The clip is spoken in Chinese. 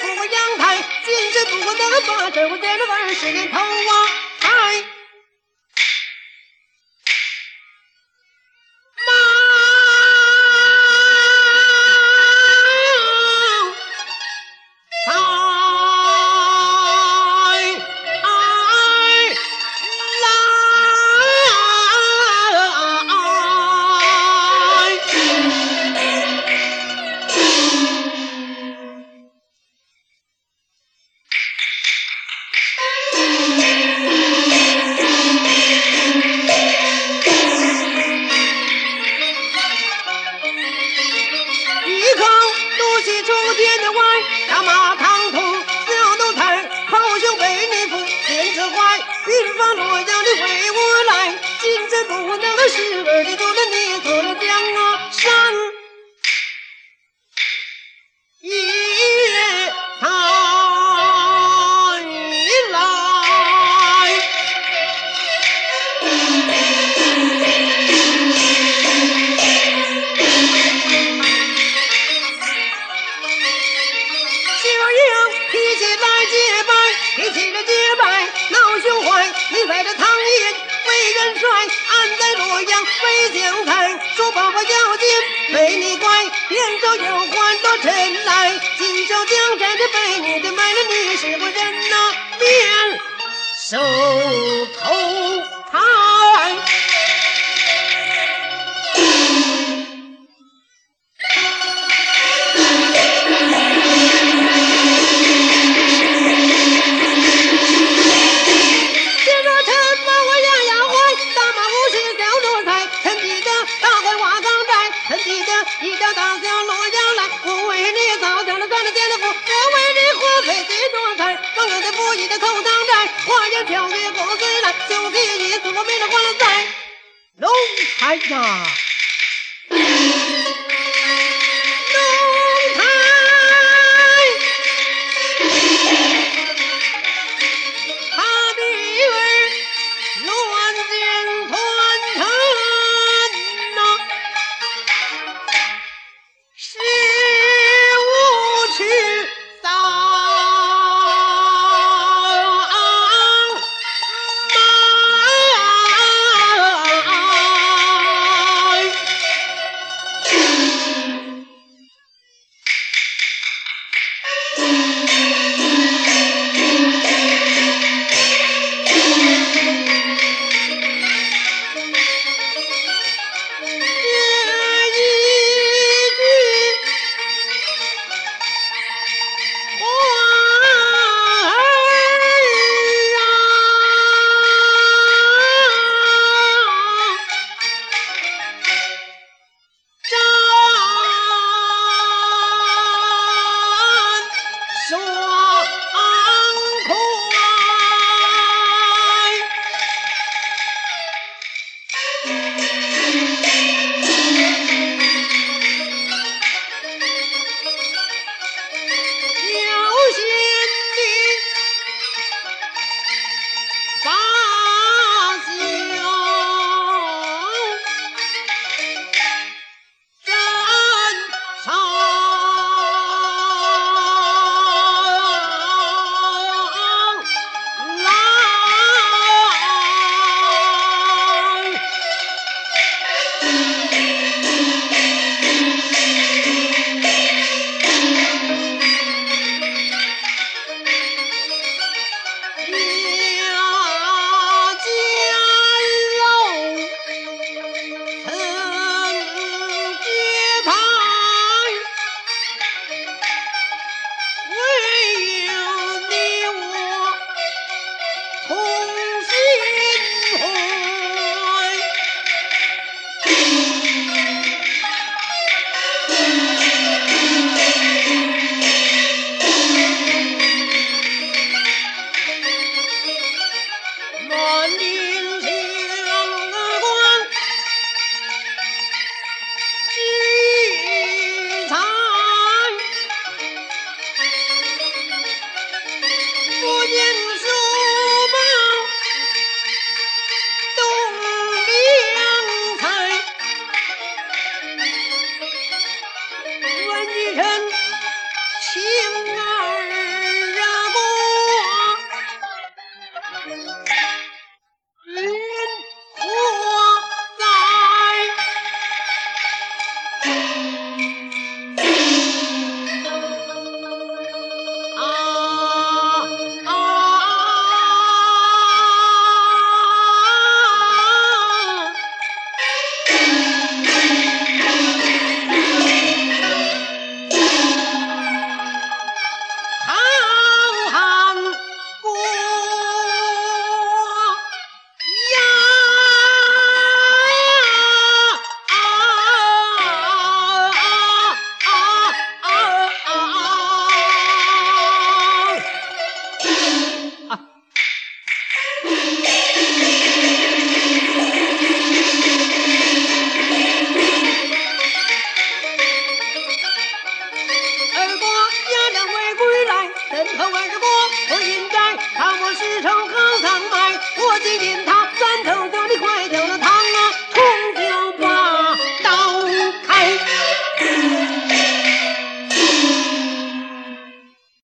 不过阳台，今世不过那个八十，我见了二十年头啊！不能是儿的做了孽错了江山也难来起来结拜你提着结拜闹胸怀你在这堂里魏元帅，安在洛阳，魏将军，叔伯伯要紧，为你乖，连州有官到臣来，今朝将战的被你的卖了，你是个人呐面受。我一个口当寨我也跳起锅子来就给你祖辈的还债龙抬呀 morning. 身后二十